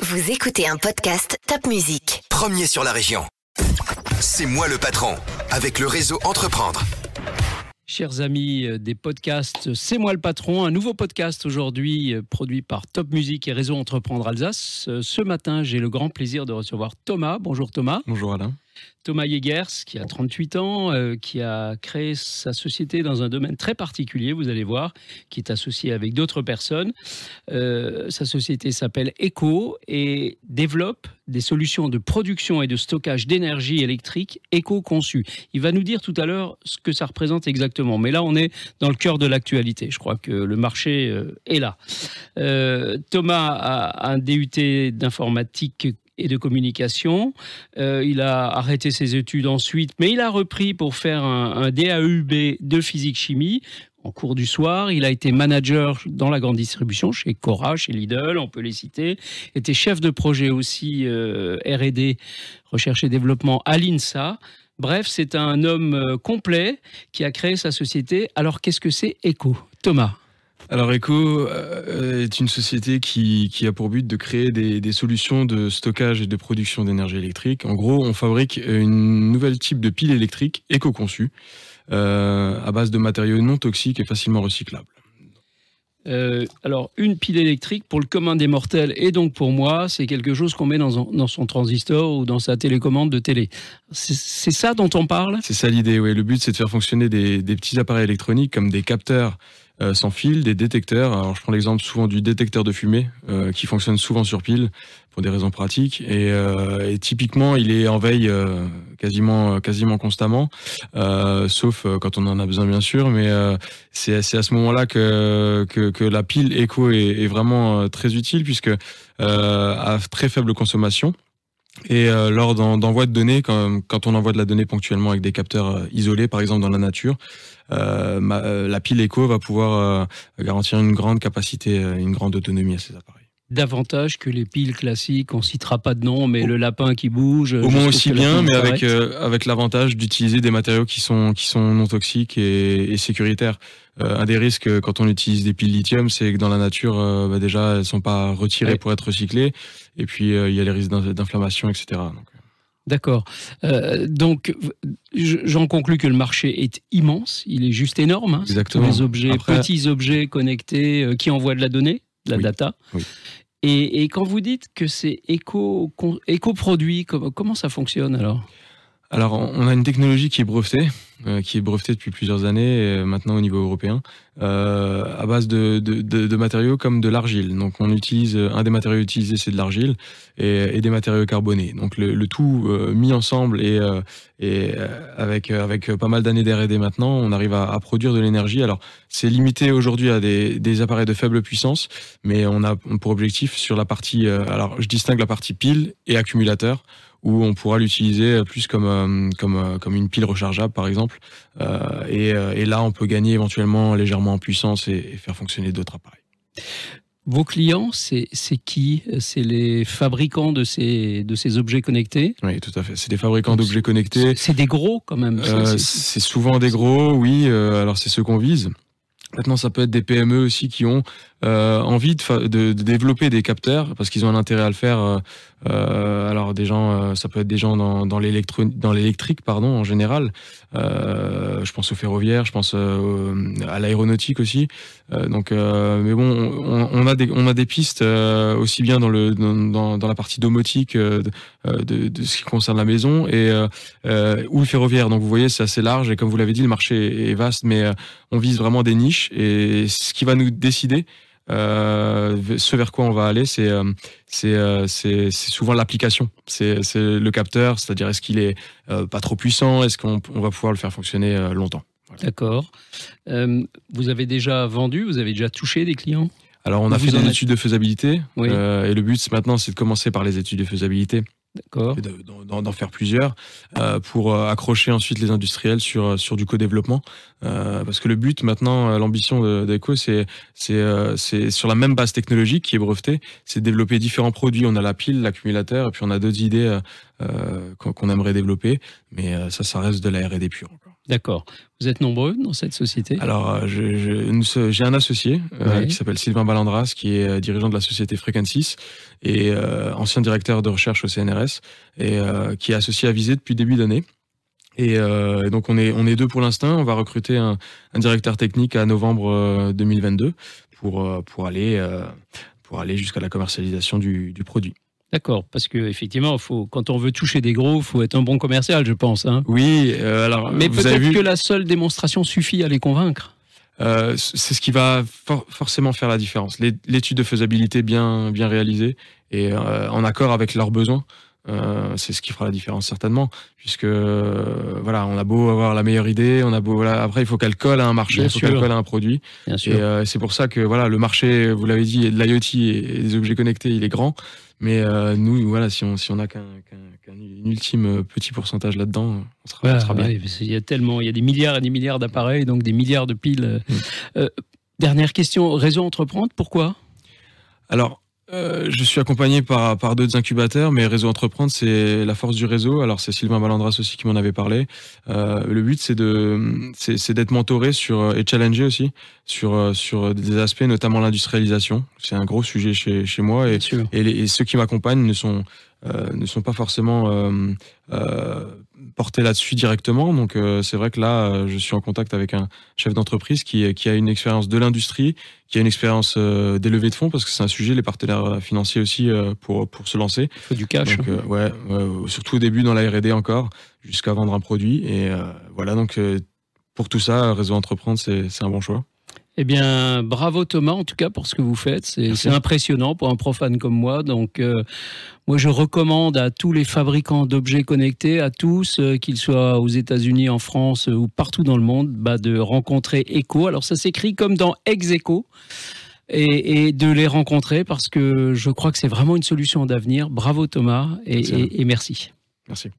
Vous écoutez un podcast Top Music. Premier sur la région. C'est moi le patron, avec le réseau Entreprendre. Chers amis euh, des podcasts, c'est moi le patron, un nouveau podcast aujourd'hui euh, produit par Top Music et Réseau Entreprendre Alsace. Euh, Ce matin, j'ai le grand plaisir de recevoir Thomas. Bonjour Thomas. Bonjour Alain. Thomas Yegers, qui a 38 ans, euh, qui a créé sa société dans un domaine très particulier, vous allez voir, qui est associé avec d'autres personnes. Euh, sa société s'appelle Eco et développe des solutions de production et de stockage d'énergie électrique éco-conçues. Il va nous dire tout à l'heure ce que ça représente exactement. Mais là, on est dans le cœur de l'actualité. Je crois que le marché euh, est là. Thomas a un DUT d'informatique et de communication. Euh, il a arrêté ses études ensuite, mais il a repris pour faire un, un DAUB de physique-chimie. En cours du soir, il a été manager dans la grande distribution chez Cora, chez Lidl, on peut les citer. Était chef de projet aussi euh, R&D, recherche et développement à l'INSA. Bref, c'est un homme euh, complet qui a créé sa société. Alors, qu'est-ce que c'est Eco Thomas Alors Eco euh, est une société qui, qui, a pour but de créer des, des, solutions de stockage et de production d'énergie électrique. En gros, on fabrique une nouvelle type de pile électrique éco-conçue euh, à base de matériaux non toxiques et facilement recyclables. Euh, alors, une pile électrique pour le commun des mortels et donc pour moi, c'est quelque chose qu'on met dans, dans, son transistor ou dans sa télécommande de télé. C'est ça dont on parle? C'est ça l'idée, oui. Le but, c'est de faire fonctionner des, des, petits appareils électroniques comme des capteurs euh, sans fil, des détecteurs. Alors, je prends l'exemple souvent du détecteur de fumée euh, qui fonctionne souvent sur pile pour des raisons pratiques. Et, euh, et typiquement, il est en veille euh, quasiment, quasiment constamment, euh, sauf quand on en a besoin, bien sûr. Mais c'est à ce moment-là que, que, que, la pile éco est, est vraiment très utile puisque à très faible consommation. Et euh, lors d'envoi de données, quand, on envoie de la donnée ponctuellement avec des capteurs isolés, par exemple dans la nature, euh, euh, la pile éco va pouvoir garantir une grande capacité, une grande autonomie à ces appareils davantage que les piles classiques. On citera pas de nom, mais le lapin qui bouge. Au moins aussi bien, mais avec euh, avec l'avantage d'utiliser des matériaux qui sont qui sont non toxiques et, et sécuritaires. Euh, un des risques quand on utilise des piles lithium, c'est que dans la nature, euh, bah déjà, elles sont pas retirées ouais. pour être recyclées, et puis il y a les risques d'inflammation, etc. Donc, D'accord. Euh, donc, j'en conclus que le marché est immense. Il est juste énorme. Hein, Exactement. Les objets, Après... petits objets connectés euh, qui envoient de la donnée la oui, data. Oui. Et, et, quand vous dites que c'est éco, éco-produit, comment, comment ça fonctionne alors? Alors, on a une technologie qui est brevetée, euh, qui est brevetée depuis plusieurs années, maintenant au niveau européen, euh, à base de, matériaux comme de l'argile. Donc, on utilise un des matériaux utilisés, c'est de l'argile, et, des matériaux carbonés. Donc, le, tout euh, mis ensemble et, avec avec pas mal d'années d'R&D maintenant, on arrive à, produire de l'énergie. Alors, c'est limité aujourd'hui à des, des, appareils de faible puissance, mais on a pour objectif sur la partie, alors je distingue la partie pile et accumulateur où on pourra l'utiliser plus comme, comme, comme une pile rechargeable, par exemple. Euh, et, et, là, on peut gagner éventuellement légèrement en puissance et, et faire fonctionner d'autres appareils. Vos clients, c'est qui? C'est les fabricants de ces, de ces objets connectés? Oui, tout à fait. C'est des fabricants d'objets connectés. C'est des gros quand même. Euh, c'est souvent des gros, oui. Euh, alors, c'est ceux qu'on vise. Maintenant, ça peut être des PME aussi qui ont euh, envie de, de, de, développer des capteurs parce qu'ils ont un intérêt à le faire. Euh, alors, des gens, euh, ça peut être des gens dans, dans l'électrique, pardon, en général. Euh, je pense au ferroviaire, je pense euh, à l'aéronautique aussi. donc, mais bon, on, on, a des, on a des pistes aussi bien dans le dans, dans la partie domotique de, de, ce qui concerne la maison et ou le ferroviaire. Donc, vous voyez, c'est assez large et comme vous l'avez dit, le marché est vaste, mais on vise vraiment des niches et ce qui va nous décider euh, ce vers quoi on va aller, c'est euh, euh c'est souvent l'application. C'est le capteur, c'est-à-dire est-ce qu'il est, euh, pas trop puissant, est-ce qu'on on va pouvoir le faire fonctionner euh, longtemps. Voilà. D'accord. vous avez déjà vendu, vous avez déjà touché des clients? Alors on a fait des études de faisabilité oui. et le but maintenant c'est de commencer par les études de faisabilité. D'en faire plusieurs euh, pour euh, accrocher ensuite les industriels sur sur du co-développement. Euh, parce que le but maintenant l'ambition d'Eco c'est sur la même base technologique qui est brevetée c'est de développer différents produits. On a la pile l'accumulateur et puis on a d'autres idées qu'on qu aimerait développer. Mais ça ça reste de la R&D pure. D'accord. Vous êtes nombreux dans cette société Alors, euh, je- je- j'ai un associé euh, qui s'appelle Sylvain Balandras, qui est euh, dirigeant de la société Frequencis et euh, ancien directeur de recherche au CNRS et euh, qui est associé à Visée depuis début d'année. Et, euh, et donc on est on est deux pour l'instant. On va recruter un, un directeur technique à novembre euh, 2022 pour pour aller pour aller jusqu'à la commercialisation du, du produit. D'accord, parce que effectivement, faut, quand on veut toucher des gros, il faut être un bon commercial, je pense. hein. Oui, euh, alors Mais peut-être vu, que la seule démonstration suffit à les convaincre. Euh, c'est ce qui va for- forcément faire la différence. L'é- L'étude de faisabilité bien, bien réalisée et euh, en accord avec leurs besoins, euh, c'est ce qui fera la différence certainement. Puisque euh, voilà, on a beau avoir la meilleure idée, on a beau voilà, après il faut qu'elle colle à un marché, il faut qu'elle colle à un produit. Bien Et sûr. euh, c'est pour ça que voilà, le marché, vous l'avez dit, de l'IoT et des objets connectés, il est grand. Mais nous, voilà, si on si on a qu'un qu'un ultime petit pourcentage là-dedans, on sera, on Ouais, sera bien. ouais, qu'il y a tellement, il y a des milliards et des milliards d'appareils, donc des milliards de piles. Mm. Dernière question, réseau entreprendre, pourquoi? Alors, euh, je suis accompagné par, par d'autres incubateurs, mais Réseau Entreprendre, c'est la force du réseau. Alors, c'est Sylvain Balandras aussi qui m'en avait parlé. Euh, le but, c'est de, c'est, c'est d'être mentoré sur, et challengé aussi sur, euh, sur des aspects, notamment l'industrialisation. C'est un gros sujet chez, chez moi et, Bien sûr. et, les- et ceux qui m'accompagnent ne sont, euh, ne sont pas forcément euh, euh, portés là-dessus directement. Donc, euh, c'est vrai que là, euh, je suis en contact avec un chef d'entreprise qui, qui a une expérience de l'industrie, qui a une expérience euh, des levées de fonds, parce que c'est un sujet, les partenaires financiers aussi, euh, pour, pour se lancer. Il faut du cash. Donc, euh, ouais, surtout au début dans la R&D encore, jusqu'à vendre un produit. Et euh, voilà, donc euh, pour tout ça, Réseau Entreprendre, c'est un bon choix. Eh bien, bravo Thomas, en tout cas, pour ce que vous faites. C'est impressionnant pour un profane comme moi. Donc, euh, moi, je recommande à tous les fabricants d'objets connectés, à tous, euh, qu'ils soient aux États-Unis, en France euh, ou partout dans le monde, bah, de rencontrer Echo. Alors, ça s'écrit comme dans Ex-Echo. Et, et de les rencontrer parce que je crois que c'est vraiment une solution d'avenir. Bravo Thomas et- Merci. et- et merci. Merci.